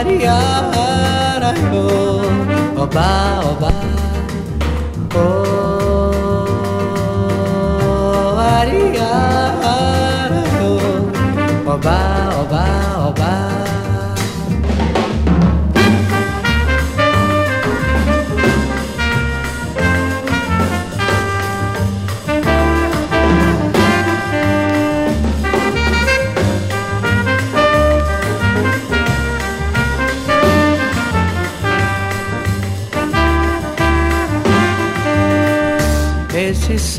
Oh, Ariara, oh, oba, oba, oh, Ariara, oh, oba.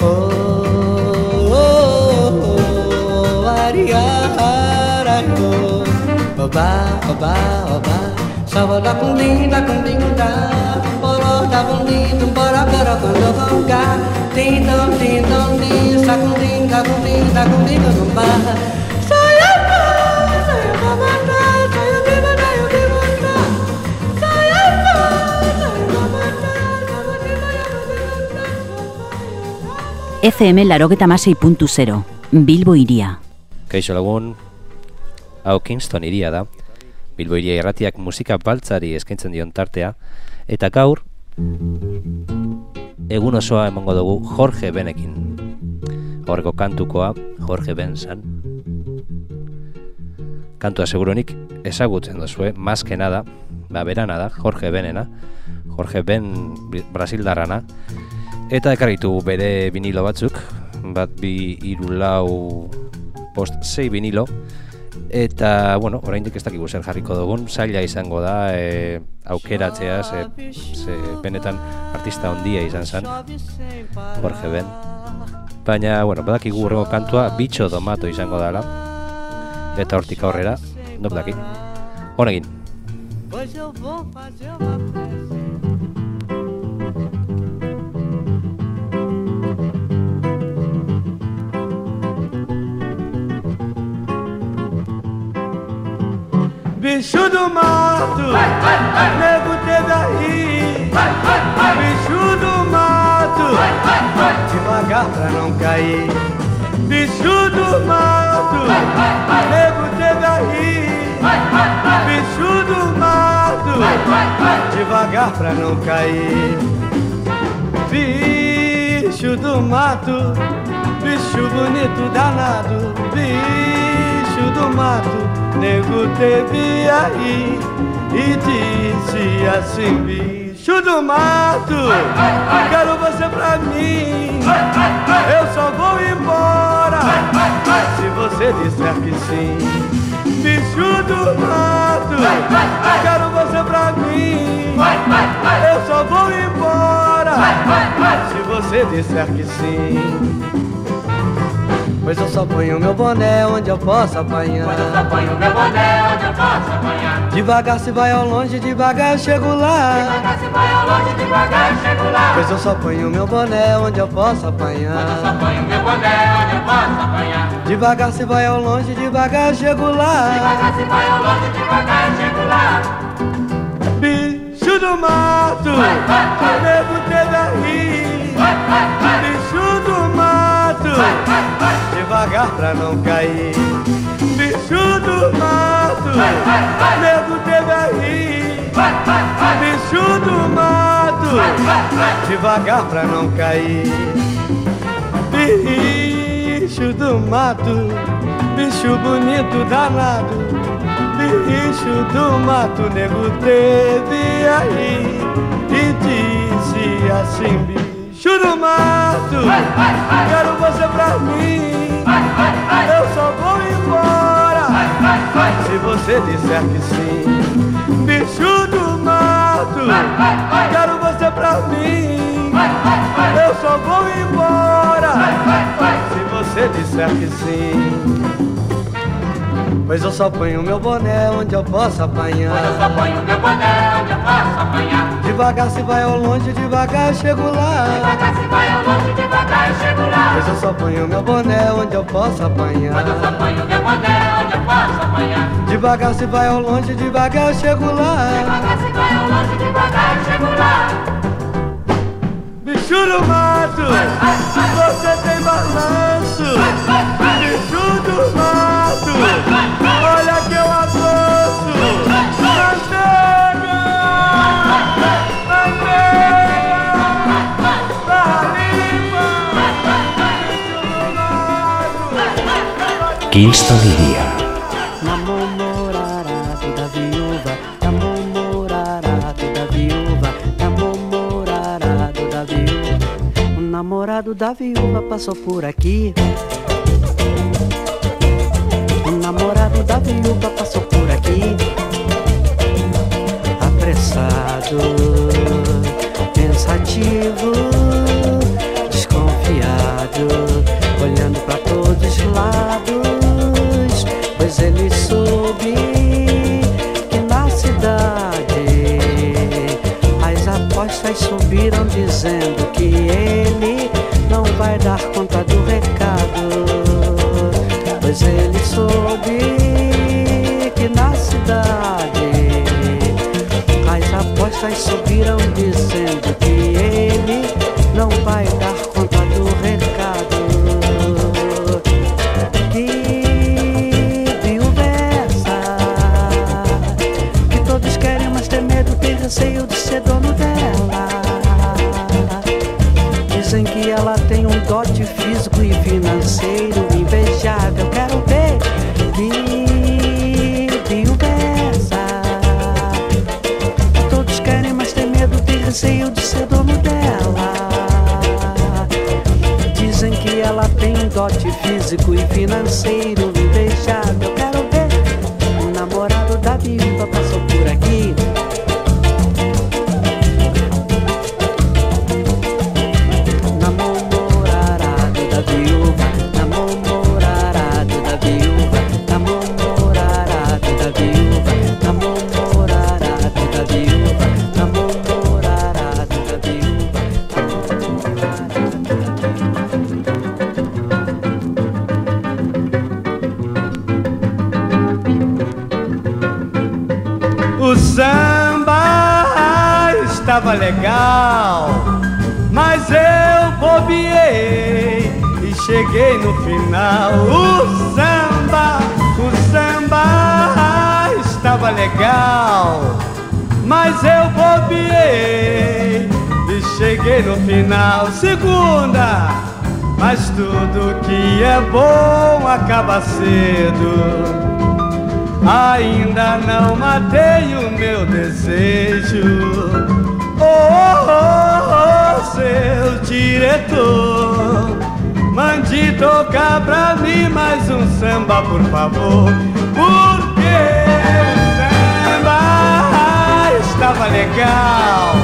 oh, oh, ariara, oh, oba, oba, oba. oba, oba, oba. Saba da com din, da com din, da. Boro da com din, dum bora bora com do com ga. Din dum din dum din, sa com din, da com din, da com din, dum ba. FM Larogeta Masei puntu zero, Bilbo iria. Kaixo lagun, hau Kingston iria da, Bilbo iria irratiak musika baltzari eskaintzen dion tartea, eta gaur, egun osoa emongo dugu Jorge Benekin. Horreko kantukoa Jorge Ben zan. Kantua seguronik ezagutzen duzue, mazke nada, ba berana da, Jorge Benena, Jorge Ben Brasildarrana, eta ekarritu bere vinilo batzuk, bat bi iru lau post sei vinilo, Eta, bueno, oraindik ez dakigu zer jarriko dugun, zaila izango da e, aukeratzea, ze, ze benetan artista ondia izan zen, Jorge Ben. Baina, bueno, badakigu urrengo kantua, bitxo domato izango dela, eta hortik aurrera, no badaki. Honegin. Pues Bicho do mato, nego teve aí. Bicho do mato, devagar pra não cair. Bicho do mato, nego teve aí. Bicho do mato, devagar pra não cair. Bicho do mato, bicho bonito danado. Bicho do mato nego teve aí e disse assim: bicho do mato, quero você pra mim. Eu só vou embora se você disser que sim. bicho do mato. Quero você pra mim. Eu só vou embora se você disser que sim. Pois eu só ponho meu boné onde eu posso apanhar. Pois eu só ponho meu boné onde eu posso apanhar. Devagar se vai ao longe, devagar eu chego lá. Devagar se vai ao longe, devagar eu chego lá. Pois eu só ponho meu boné onde eu posso apanhar. Pois eu só ponho meu boné onde eu posso apanhar. Devagar se vai ao longe, devagar eu chego lá. Devagar se vai ao longe, devagar eu chego lá. Bicho do mato, nego teve a rir. Bicho do mato, devagar pra não cair. Bicho do mato, nego teve a rir. Bicho do mato, devagar pra não cair. Bicho do mato, bicho bonito danado. Bicho do mato, nego teve aí e disse assim: Bicho do mato, quero você pra mim. Eu só vou embora se você disser que sim. Bicho do mato, quero você pra mim. Eu só vou embora se você disser que sim. Pois eu só ponho meu boné onde eu posso apanhar. Pois eu só ponho meu boné onde eu posso apanhar. Devagar se vai ao longe, devagar eu chego lá. Devagar se vai ao longe, devagar eu chego lá. Pois eu só ponho meu boné onde eu posso apanhar. Pois eu só ponho meu boné onde eu posso apanhar. Devagar se vai ao longe, devagar eu chego lá. Devagar se vai ao longe, devagar eu chego lá. Bicho do mato, você tem balanço. Bicho do mato, olha que eu Kingston. Namorado da viúva, da viúva, da viúva. Namorado da viúva passou por aqui. O namorado da viúva estava legal, mas eu bobiei e cheguei no final. Segunda, mas tudo que é bom acaba cedo. Ainda não matei o meu desejo. Oh, oh, oh, seu diretor, mande tocar pra mim mais um samba, por favor. porque legal,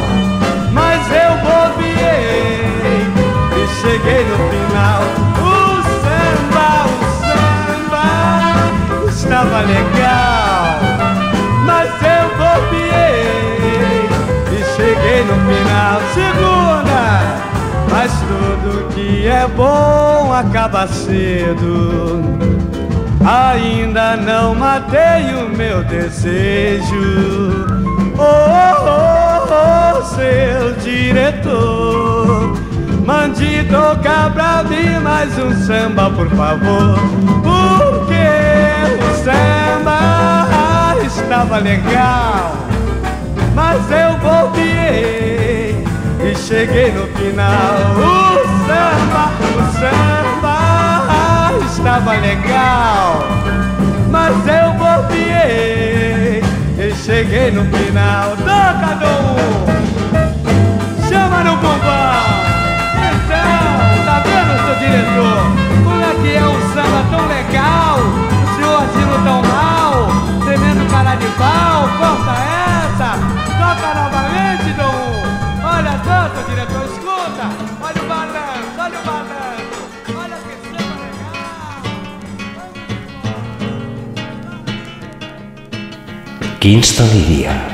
mas eu bobiei e cheguei no final. O samba, o samba estava legal, mas eu bobiei e cheguei no final. Segunda, mas tudo que é bom acaba cedo. Ainda não matei o meu desejo. Oh, oh, seu diretor. Mande tocar pra mais um samba, por favor. Porque o samba estava legal, mas eu bobiei e cheguei no final. O samba, o samba estava legal, mas eu bobiei e cheguei no final. Toca, Dom! Chama no bumbão! Então, tá vendo, seu diretor? Como é que é um samba tão legal? O senhor agindo tão mal, tremendo cara de pau, corta essa! Toca novamente, Dom! Olha só, seu diretor, escuta! Olha o balanço, olha o balanço! Kingston iría.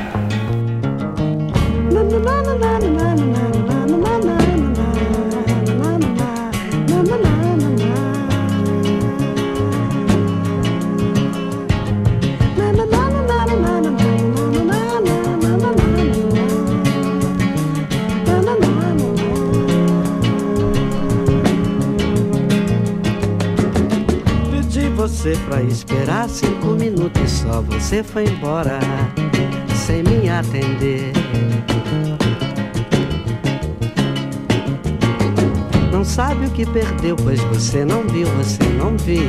Esperar cinco minutos só você foi embora sem me atender. Não sabe o que perdeu, pois você não viu, você não viu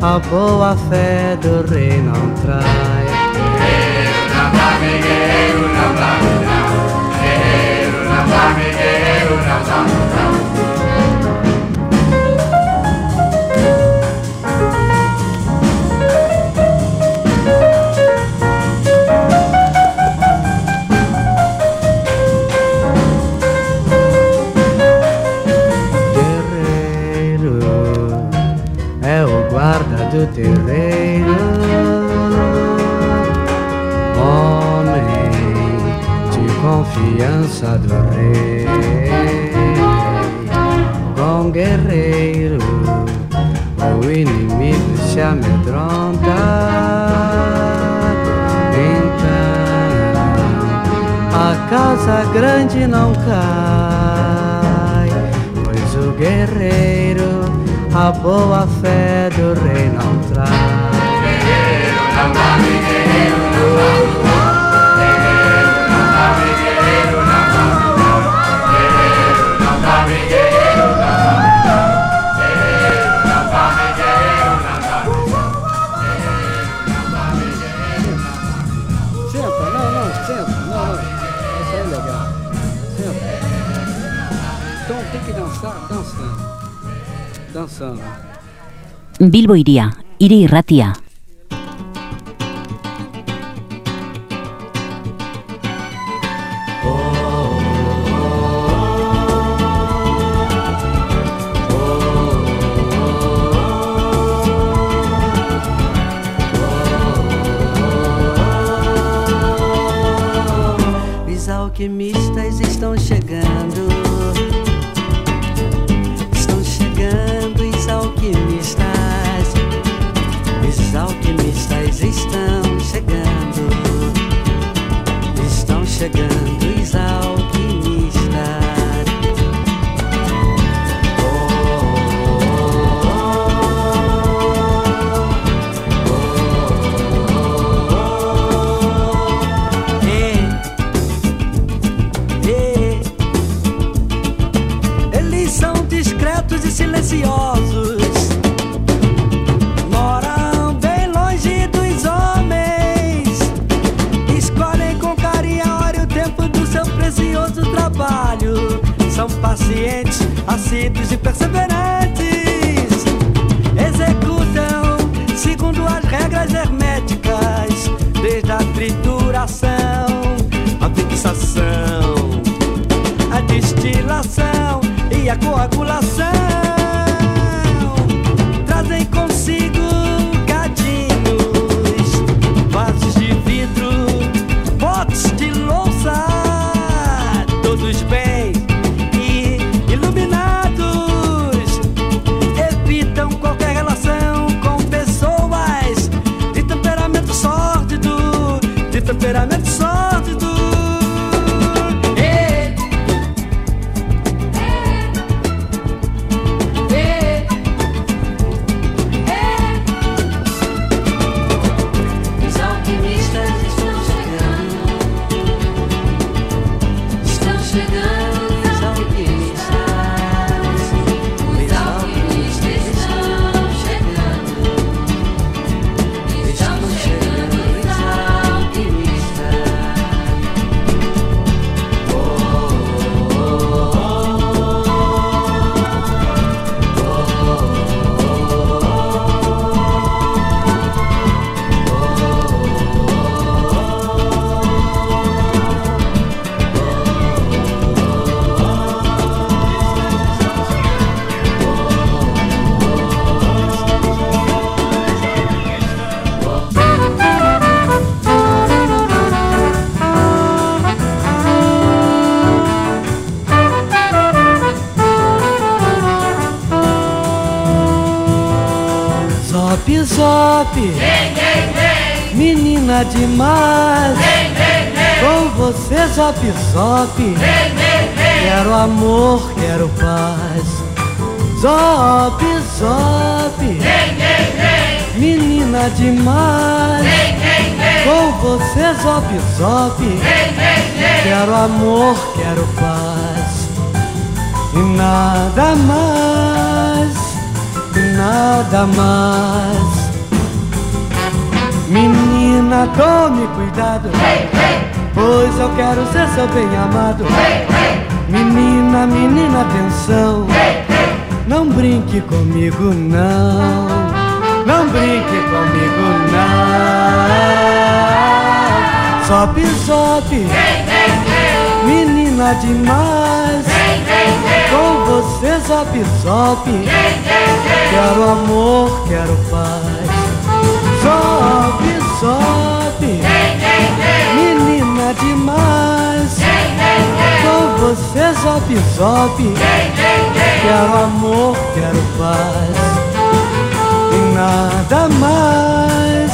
a boa fé do rei não trai. Guerreiro na fame, guerreiro na fame, guerreiro na fame, guerreiro na fame. passado rei, com guerreiro, o inimigo se amedronta. Então, a casa grande não cai, pois o guerreiro, a boa fé do rei não traz. Guerreiro não dorme, guerreiro não. Bilbo iria, iri irratia, menina demais. Com você zop zop, quero amor, quero paz. Zop zop, menina demais. Com você zop zop, quero amor, quero paz. E nada mais, e nada mais. Menina, tome cuidado. Pois eu quero ser seu bem amado. Menina, menina, atenção. Não brinque comigo, não. Não brinque comigo, não. Sobe, sobe. Menina demais. Com você, sobe, sobe. Quero amor, quero paz. Sobe. Demais. Com você, sobe, sobe. Quero amor, quero paz. E nada mais,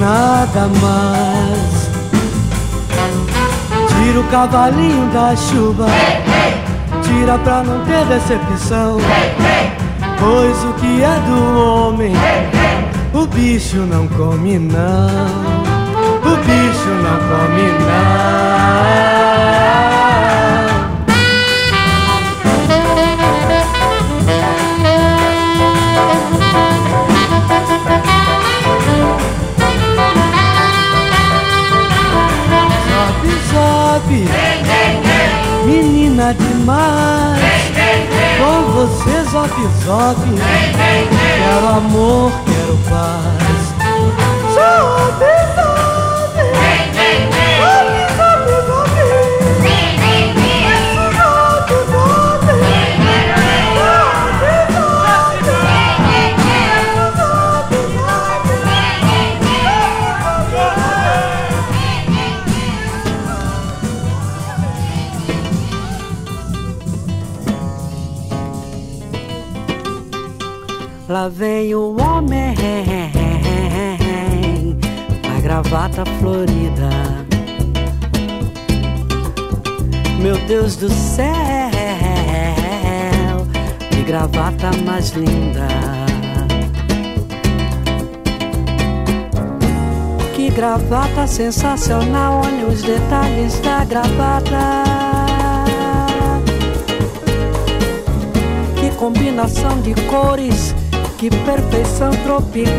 nada mais. Tira o cavalinho da chuva. Tira pra não ter decepção. Pois o que é do homem, o bicho não come não. Bicho não come não. Sobe, sobe, menina demais. Com você, sobe, sobe. Quero amor, quero paz. Sobe. Lá vem o homem, a gravata florida. Meu Deus do céu, que gravata mais linda. Que gravata sensacional, olha os detalhes da gravata. Que combinação de cores, que perfeição tropical.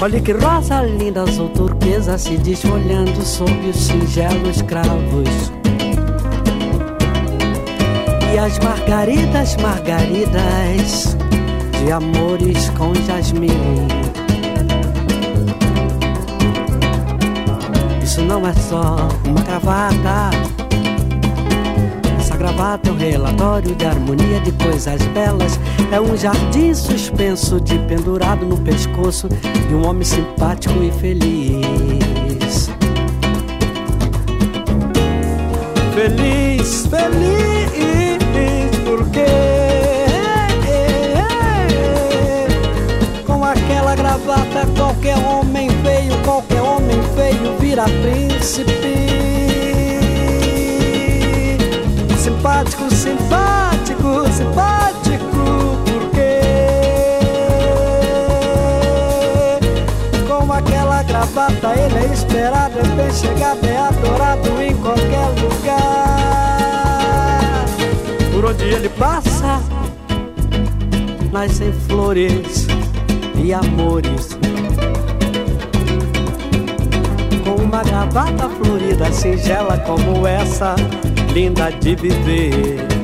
Olha que rosa linda, azul turquesa se desfolhando sob os singelos cravos. E as margaridas, margaridas de amores com jasmim. Isso não é só uma gravata. É um relatório de harmonia de coisas belas. É um jardim suspenso de pendurado no pescoço de um homem simpático e feliz. Feliz, feliz, porque com aquela gravata qualquer homem feio, qualquer homem feio vira príncipe. Simpático, simpático, simpático, porque com aquela gravata ele é esperado, é bem chegado, é adorado em qualquer lugar. Por onde ele passa, nascem flores e amores. Com uma gravata florida, singela como essa, linda de viver.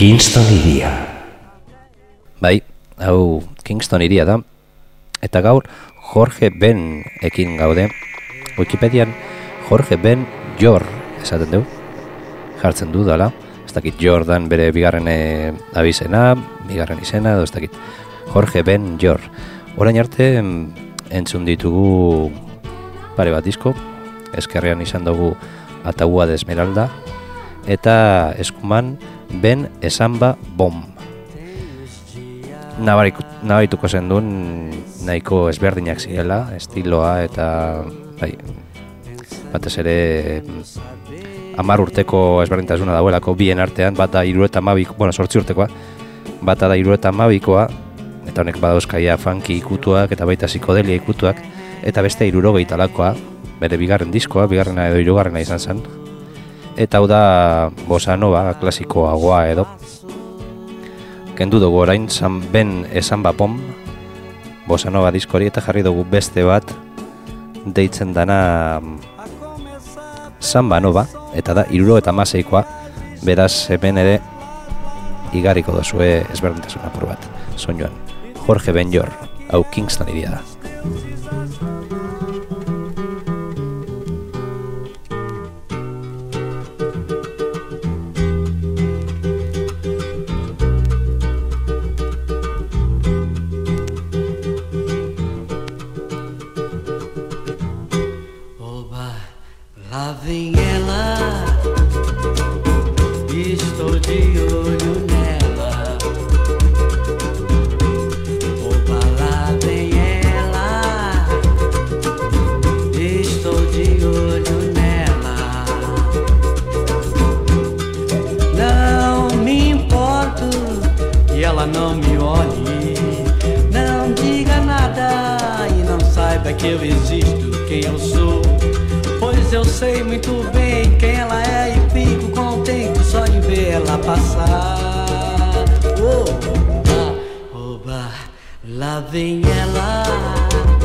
Kingston iria. Bai, hau Kingston iria da. Eta gaur Jorge Ben ekin gaude. Wikipedian Jorge Ben Jor esaten du. Jartzen du dala. Ez dakit Jordan bere bigarren eh, abizena, bigarren izena, edo ez dakit. Jorge Ben Jor. Orain arte em, entzun ditugu pare bat disko. Eskerrean izan dugu Ataua de Esmeralda. Eta eskuman Ben Esamba Bom nabarik, nabarituko zen duen nahiko ezberdinak zirela, estiloa eta bai, batez ere amar urteko ezberdintasuna dauelako bien artean, bat da iru eta mabiko, bueno, sortzi urtekoa, bata da iru eta mabikoa, eta honek badauzkaia funky ikutuak eta baita psikodelia ikutuak, eta beste irurogei talakoa, bere bigarren diskoa, bigarrena edo irugarrena izan zen. Eta hau da bossa nova, klasikoagoa edo, kendu dugu orain san ben esan bapom bossa nova diskori eta jarri dugu beste bat deitzen dana samba nova eta da iruro eta maseikoa beraz hemen ere igariko dozue ezberdintasun apur bat soinuan. Jorge Benjor hau Kingston iria da ela não me olhe. Não diga nada e não saiba que eu existo, quem eu sou. Pois eu sei muito bem quem ela é e fico contente só em ver ela passar. Oba, oba, lá vem ela.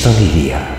Kingston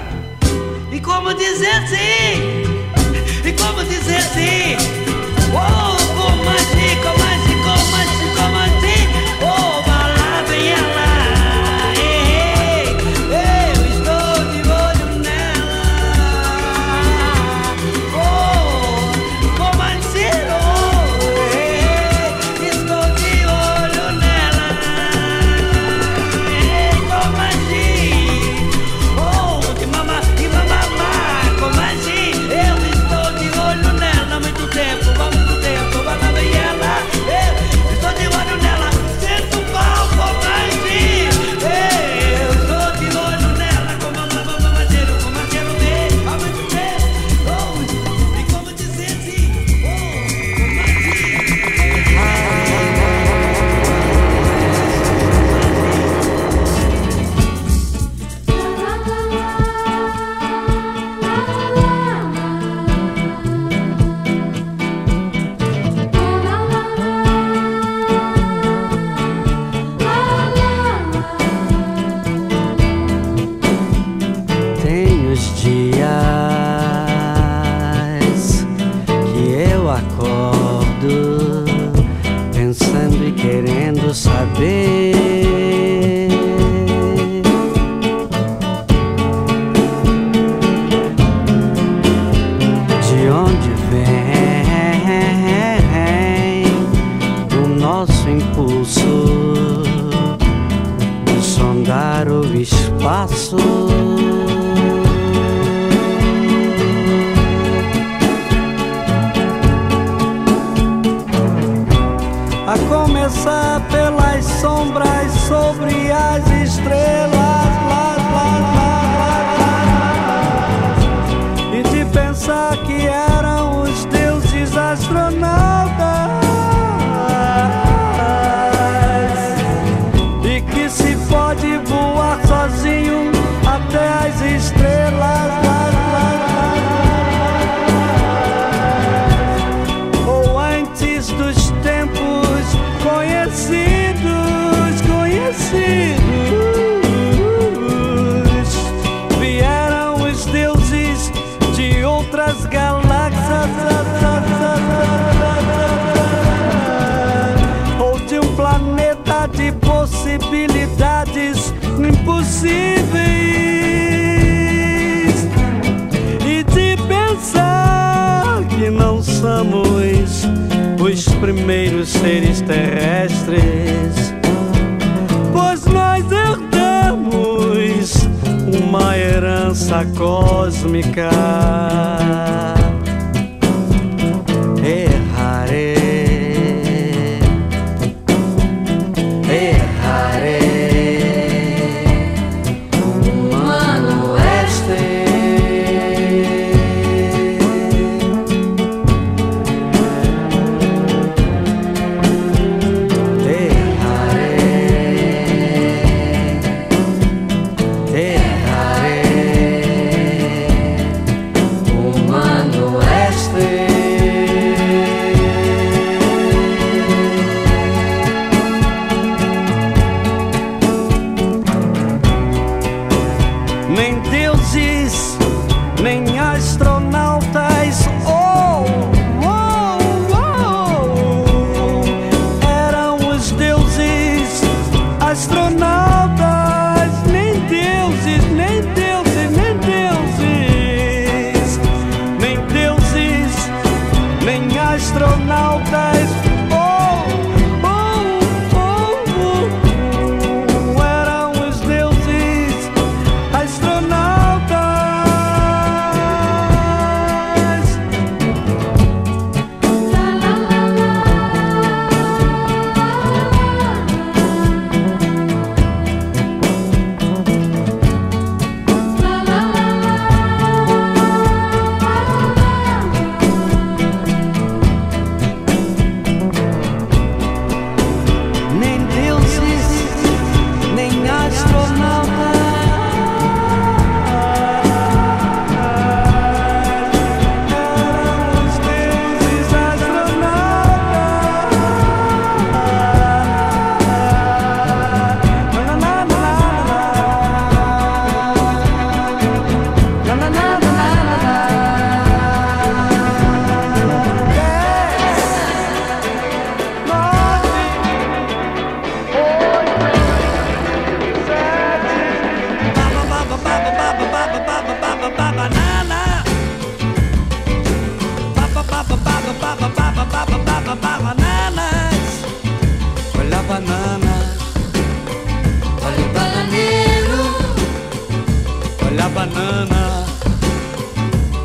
da banana.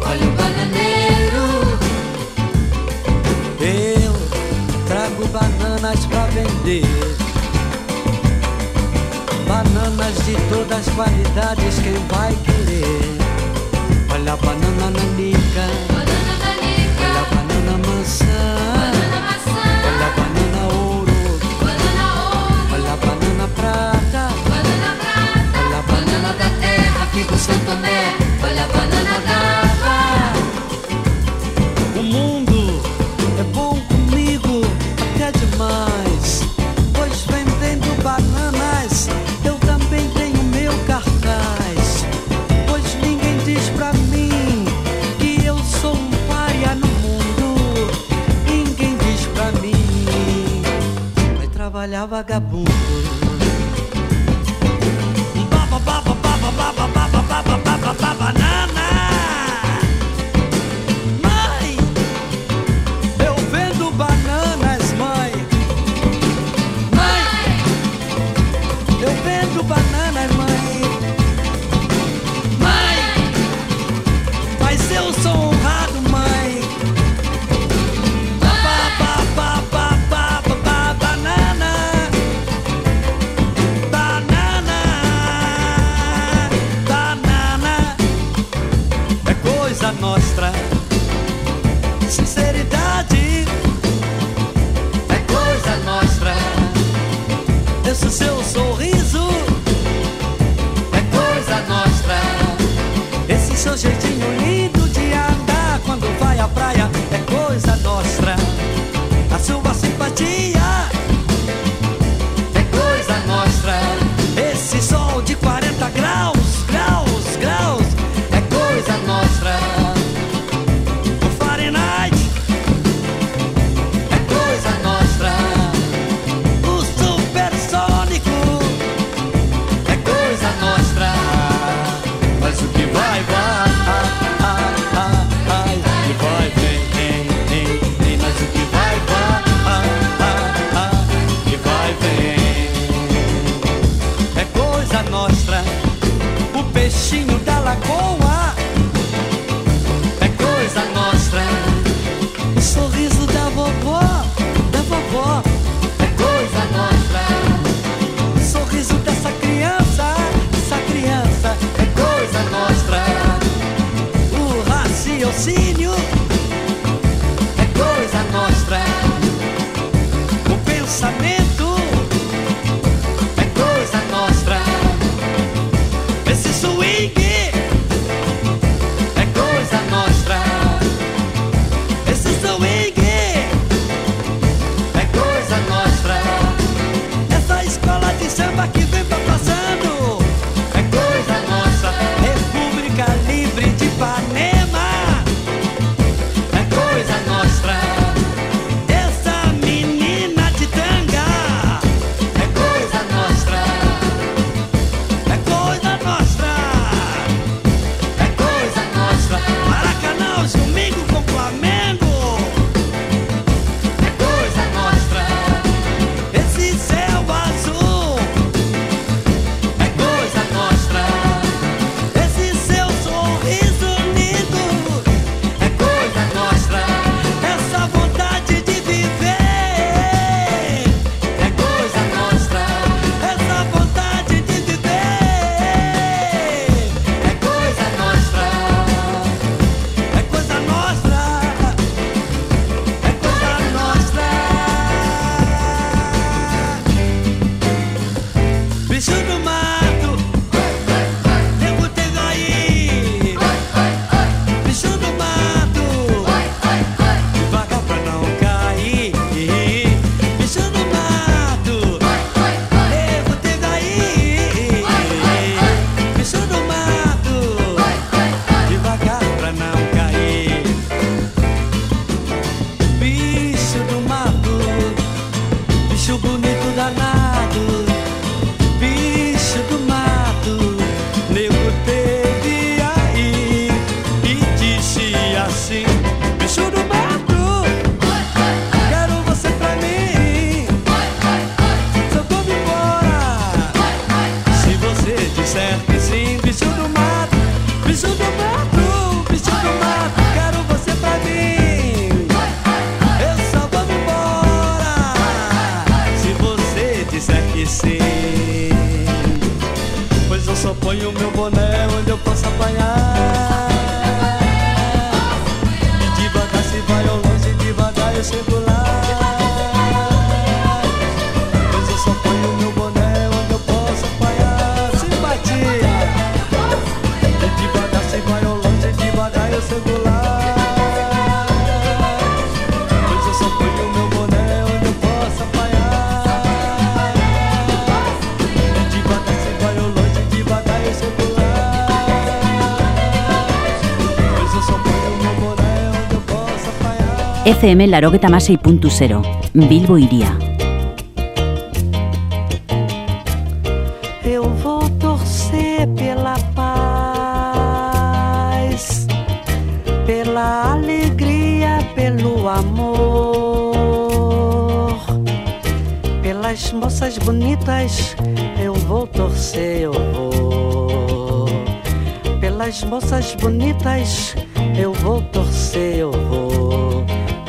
Olha o bananeiro. Eu trago bananas pra vender. Bananas de todas as qualidades, quem vai querer? olhar vagabundo. FM larogeta masei puntu zero, Bilbo iria. Eu vou torcer pela paz, pela alegria, pelo amor, pelas moças bonitas. Eu vou torcer, eu vou. Pelas moças bonitas, eu vou torcer, eu vou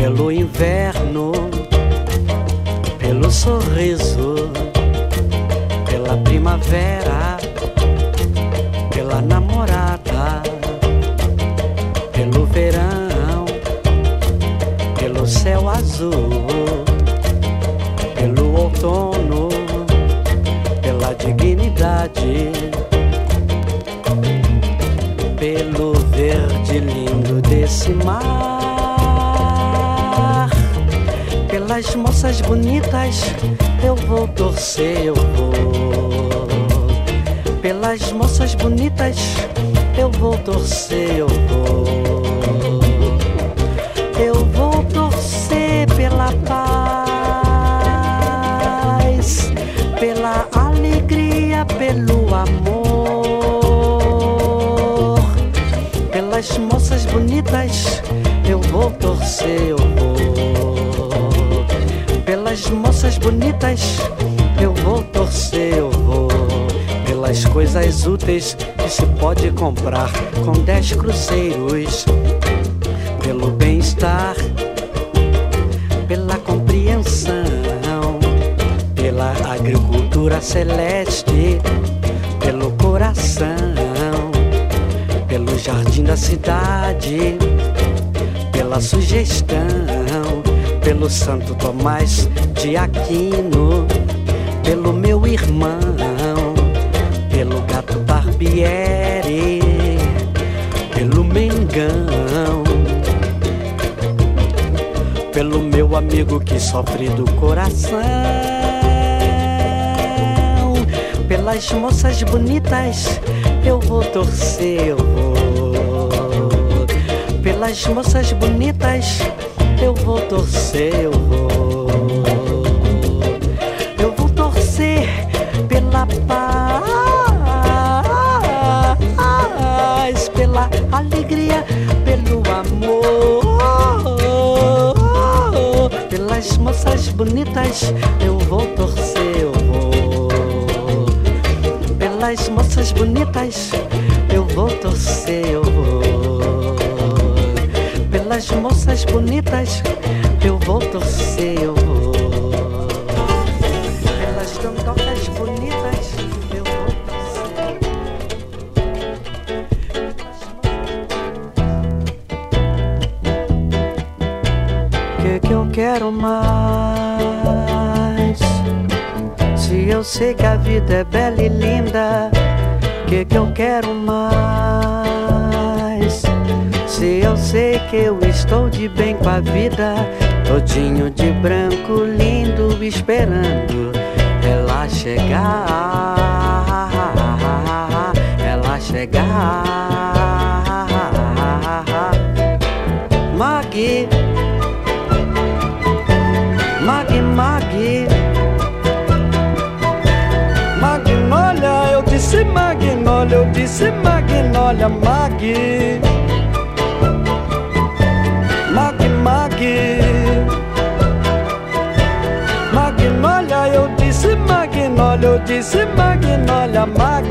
pelo inverno, pelo sorriso, pela primavera, pela namorada, pelo verão, pelo céu azul, pelo outono, pela dignidade, pelo verde lindo desse mar, pelas moças bonitas eu vou torcer, eu vou. Pelas moças bonitas eu vou torcer, eu vou. Eu vou torcer pela paz, pela alegria, pelo amor. Pelas moças bonitas eu vou torcer. Pelas moças bonitas eu vou torcer, eu vou. Pelas coisas úteis que se pode comprar com dez cruzeiros. Pelo bem-estar, pela compreensão, pela agricultura celeste, pelo coração, pelo jardim da cidade, pela sugestão, pelo Santo Tomás de Aquino, pelo meu irmão, pelo gato Barbieri, pelo Mengão, pelo meu amigo que sofre do coração, pelas moças bonitas eu vou torcer, eu vou. Pelas moças bonitas eu vou torcer, eu vou. Eu vou torcer pela paz, pela alegria, pelo amor. Pelas moças bonitas eu vou torcer, eu vou. Pelas moças bonitas eu vou torcer, bonitas estou de bem com a vida, todinho de branco, lindo, esperando ela chegar, ela chegar. Maggie, Maggie, Maggie. Magnólia, eu disse Magnólia, eu disse Magnólia, Mag. Eu disse Magnólia, Mag.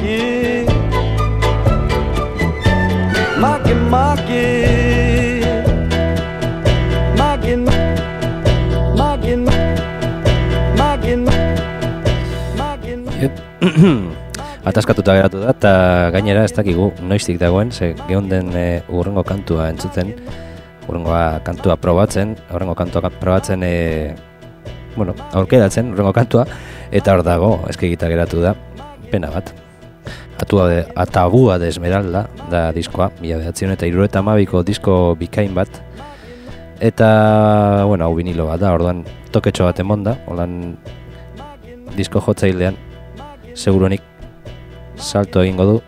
Mag, Mag. Mag, Mag, Mag, Mag. Ataskatuta geratu da, eta gainera ez dakigu noiztik dagoen, ze geunden e, urrengo kantua entzuten, urrengoa kantua probatzen, urrengo kantua probatzen, e, bueno, aurkeratzen urrengo kantua, eta hor dago, eskegita geratu da, pena bat. Atua de, atabua de Esmeralda da diskoa, mila behatzen eta irureta amabiko disko bikain bat, eta, bueno, hau vinilo bat da, orduan toketxo bat emonda, holan disko jotzailean, seguruenik salto egingo du.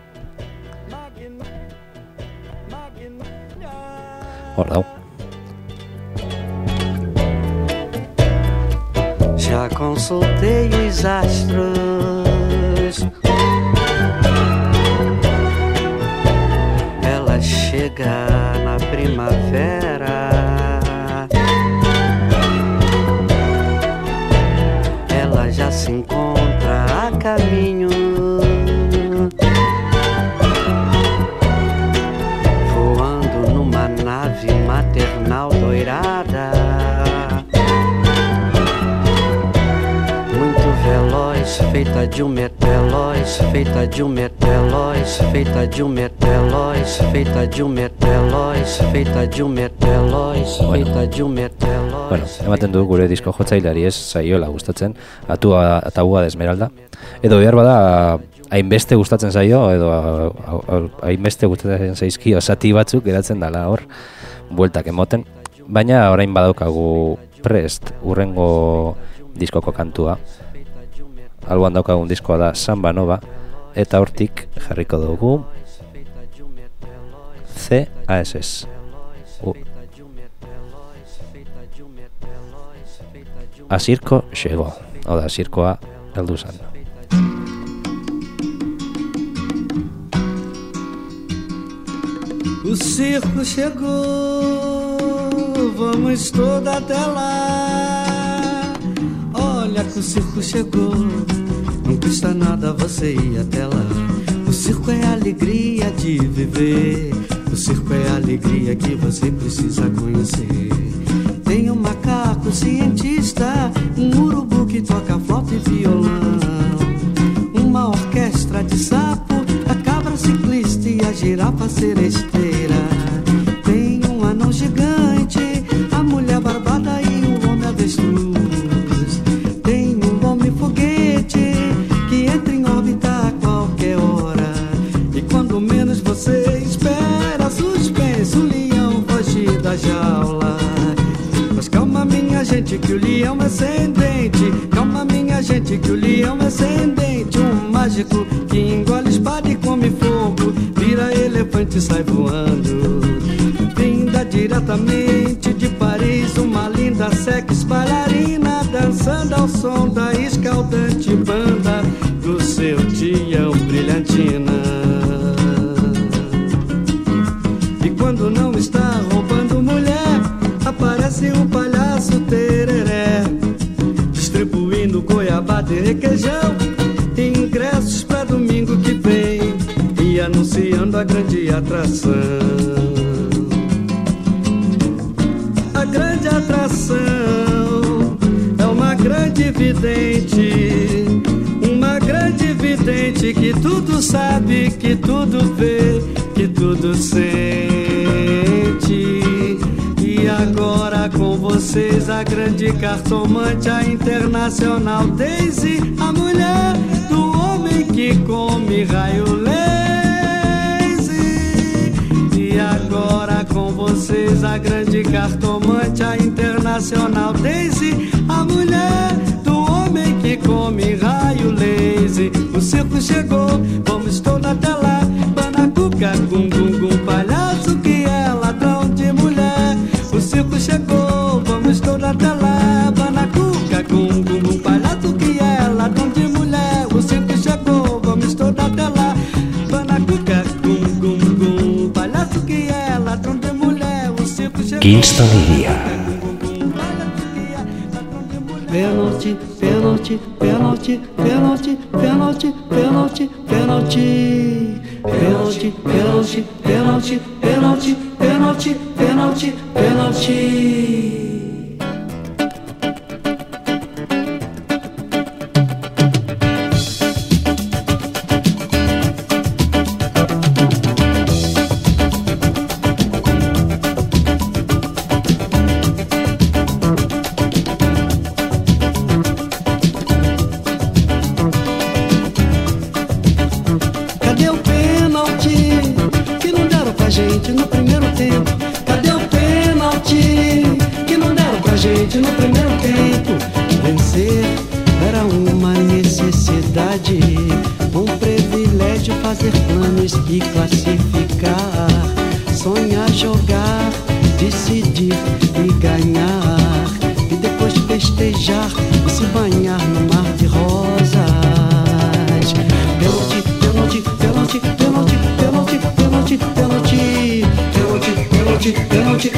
Hor dau. já consultei os astros. Ela chega na primavera. De um metelois, feita de um metelois, feita de um metelois, feita de um metelois, feita de um metelois, feita de um metelois. Bueno, ematen du gure disko jotzaileari ez saioela gustatzen, atua eta uga de esmeralda. Edo behar bada hainbeste gustatzen zaio, edo hainbeste gustatzen zaizkio zati batzuk geratzen dala hor, bueltak emoten. Baina orain badaukagu prest urrengo diskoko kantua. Alboan daukagun diskoa da Samba Nova, eta hortik jarriko dugu CASS. Asirko xego, hau da, asirkoa heldu zen. O circo chegou, vamos toda até lá. Olha que o circo chegou, não custa nada você ir até lá. O circo é a alegria de viver, o circo é a alegria que você precisa conhecer. Tem um macaco cientista, um urubu que toca flauta e violão uma orquestra de sapo, a cabra ciclista e a girafa seresteira. Tem um anão gigante, jaula. Mas calma, minha gente, que o leão é ascendente. Calma, minha gente, que o leão é ascendente. Um mágico que engole espada e come fogo. Vira elefante e sai voando. Vinda diretamente de Paris, uma linda sex bailarina. Dançando ao som da escaldante banda do seu tião brilhantina. E quando não está requeijão, e ingressos pra domingo que vem, e anunciando a grande atração. A grande atração é uma grande vidente, uma grande vidente que tudo sabe, que tudo vê, que tudo sente. Agora com vocês a grande cartomante, a internacional Daisy, a mulher do homem que come raio lazy. E agora com vocês a grande cartomante, a internacional Daisy, a mulher do homem que come raio lazy. O circo chegou, vamos todos até lá. Banacuca, gum quins deliria. Festejar e se banhar no mar de rosas. Pênalti, pênalti, pênalti, pênalti, pênalti, pênalti, pênalti, pênalti, pênalti, pênalti,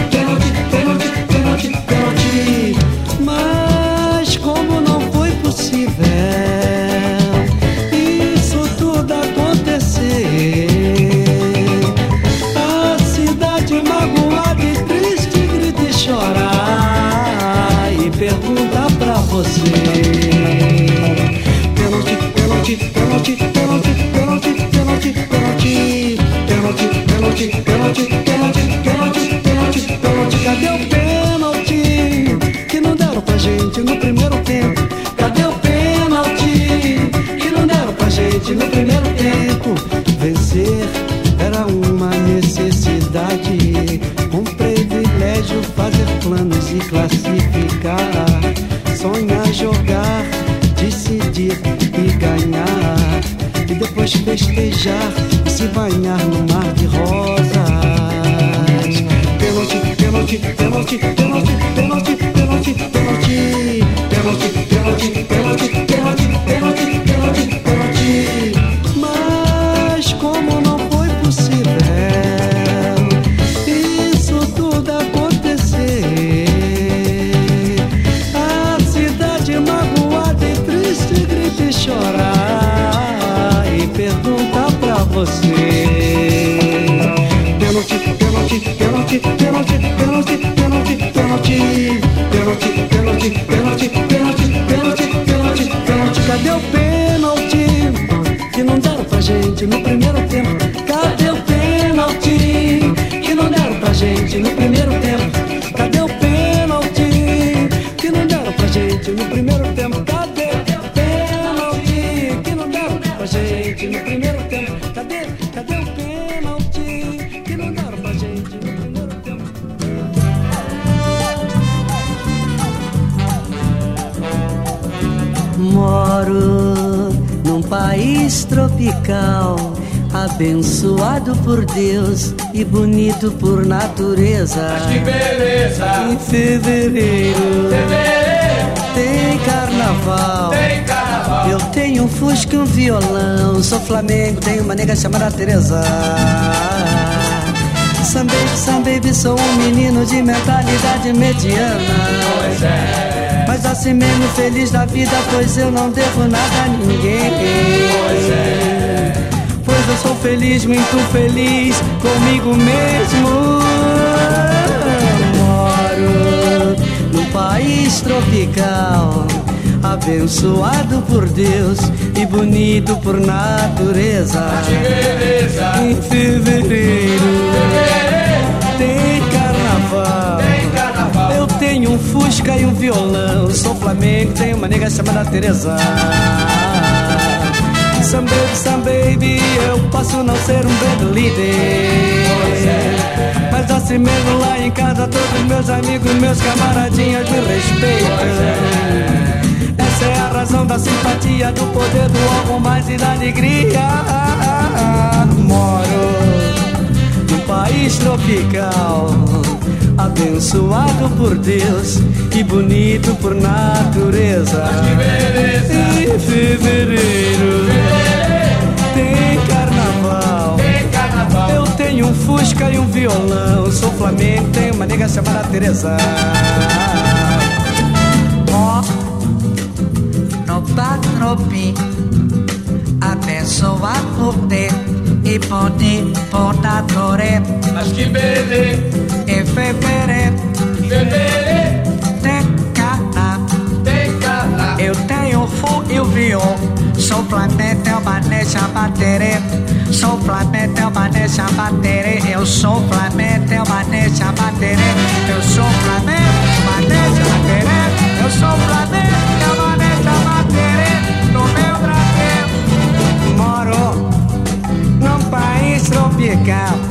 perde, perde, perde. E depois festejar e se banhar no mar de rosas. Pênalti, pênalti, pênalti, pênalti, pênalti, pênalti, pênalti, pênalti, pênalti, pênalti, pênalti, pênalti, pênalti, pênalti. No primeiro tempo? Cadê o pênalti que não deram pra gente no primeiro tempo? Cadê? Cadê o pênalti que não deram pra gente no primeiro tempo? Moro num país tropical, abençoado por Deus e bonito por natureza. Que beleza! Em fevereiro tem carnaval. Tem carnaval! Eu tenho um fusca e um violão. Sou Flamengo, tenho uma nega chamada Teresa. Sam baby, sam baby, sou um menino de mentalidade mediana. Pois é! Mas assim mesmo feliz da vida, pois eu não devo nada a ninguém. Pois é! Pois eu sou feliz, muito feliz comigo mesmo. País tropical, abençoado por Deus e bonito por natureza. Em fevereiro tem carnaval. Tem carnaval! Eu tenho um Fusca e um violão. Sou Flamengo, tenho uma nega chamada Teresa. Some baby, some baby, eu posso não ser um band líder. Mas assim mesmo lá em casa, todos meus amigos, meus camaradinhas me respeitam. Essa é a razão da simpatia, do poder do algo mais e da alegria. Moro num país tropical, abençoado por Deus e bonito por natureza. Que beleza! Em fevereiro tem carnaval. Tem carnaval! Eu tenho um Fusca e um violão. Sou Flamengo, tenho uma nega chamada Teresa. Ó, no patropi, abençoado por Deus e bonito por natureza. Mas que beleza! Em fevereiro Fevereiro fou e o vion. Sou planeta, eu manejo a bateria. Sou planeta, eu manejo a bateria. Eu sou planeta, eu manejo a bateria. Eu sou planeta, eu manejo. Eu sou planeta, eu manejo a. No meu Brasil, moro num país tropical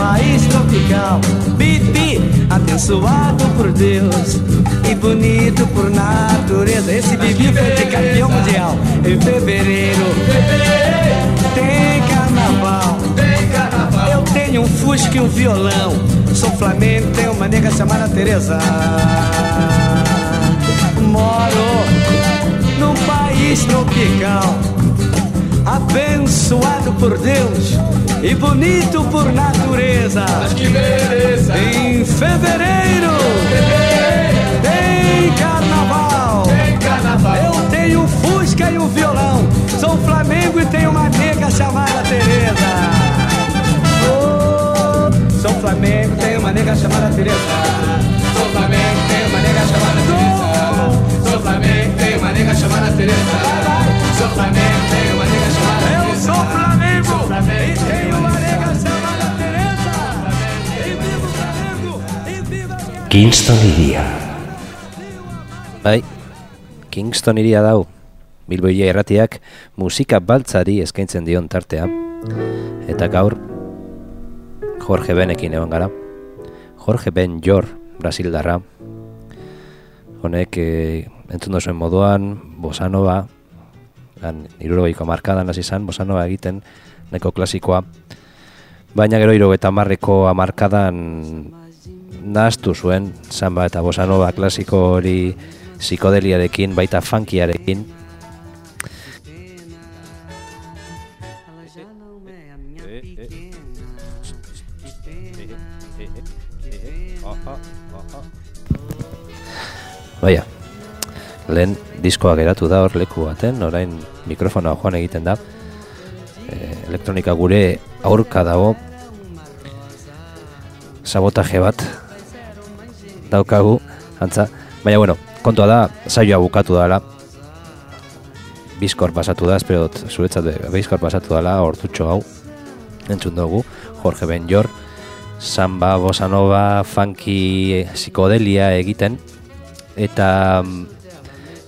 País tropical. Bibi, abençoado por Deus e bonito por natureza. Esse Bibi vai ter campeão mundial em fevereiro. Tem carnaval. Tem carnaval! Eu tenho um Fusca e um violão. Sou Flamengo, tenho uma nega chamada Teresa. Moro num país tropical, abençoado por Deus e bonito por natureza. Mas que beleza! Em fevereiro tem carnaval. Tem carnaval! Eu tenho Fusca e um violão. Sou Flamengo e tenho uma nega chamada Tereza. Oh, sou Flamengo, tenho uma nega chamada Tereza. Sou Flamengo, tem uma nega chamada Teresa. Sou Flamengo, tenho uma nega chamada Eu Teresa. sou Flamengo Sou Flamengo, Kingston iria. Bai, Kingston iria dau. Bilbo iria erratiak musika baltzari eskaintzen dion tartea. Eta gaur Jorge Benekin egon gara. Jorge Ben Jor, Brasildarra. Honek e, entzun duzuen moduan, bosanova, lan irurogeiko markadan hasi izan, bosanova egiten, neko klasikoa. Baina gero hiru eta marreko amarkadan nahaztu zuen, samba eta bosanova klasiko hori psikodeliarekin, baita funkiarekin. Ela já não é a minha pequena. Que pena, que pena. Baina, lehen diskoa geratu da hor leku baten, orain mikrofonoa joan egiten da. E, elektronika gure aurka dago sabotaje bat daukagu, antza. Baina, bueno, kontua da, saioa bukatu dela. Bizkor pasatu da, espero dut, zuretzat bizkor pasatu dela, hortutxo hau. Entzun dugu, Jorge Benjor, samba, bossa nova, funky, psikodelia egiten, eta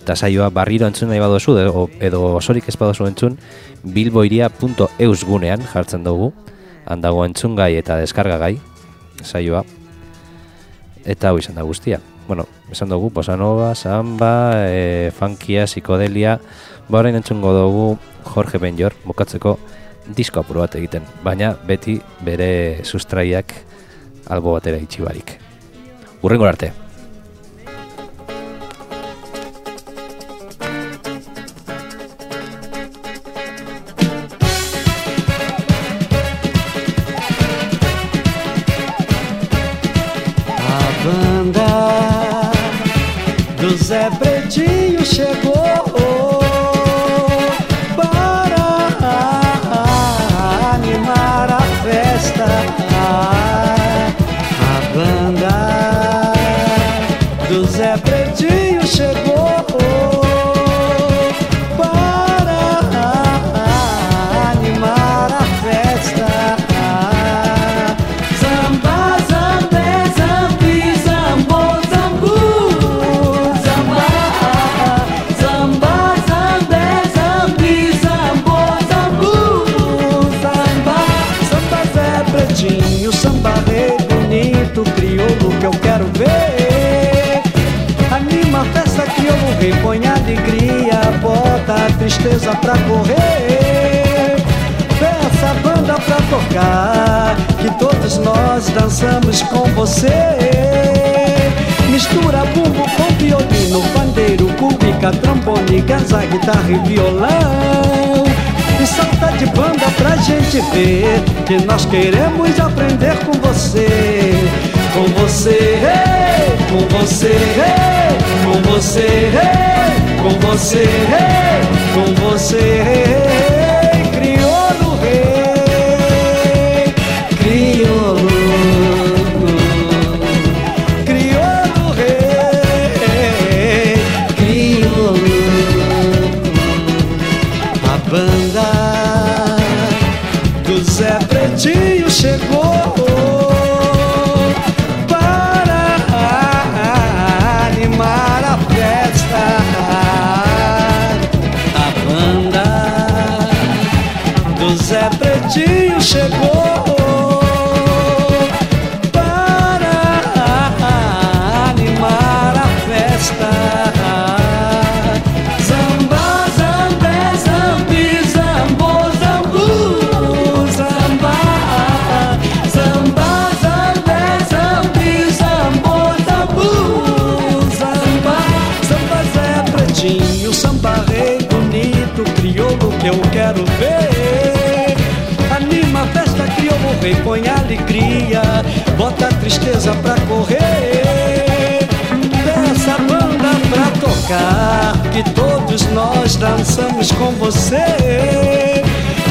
eta saioa barriro entzun nahi badozu edo, edo osorik ez badozu entzun bilboiria.eus gunean jartzen dugu handago entzungai eta deskargagai saioa eta hau izan da guztia. Bueno, esan dugu, bossa nova, samba, e, funkia, psikodelia. Ba orain entzungo dugu Jorge Benjor bukatzeko disko apur bat egiten. Baina beti bere sustraiak albo batera itxi barik. Urrengo arte dançamos com você. Mistura bumbo com violino, pandeiro, cúbica, trombone, ganza, guitarra e violão. E salta de banda pra gente ver que nós queremos aprender com você. Com você, com você, com você, com você, com você, hey, crioulo põe alegria, bota a tristeza pra correr. Peça a banda pra tocar, que todos nós dançamos com você.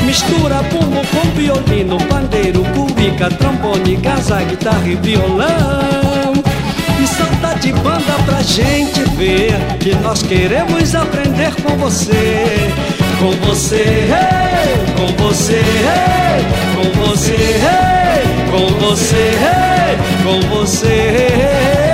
Mistura bumbo com violino, pandeiro, cubica, trombone, casa, guitarra e violão. E salta de banda pra gente ver que nós queremos aprender com você com você, hey, com você, hey, com você, hey, com você, com você.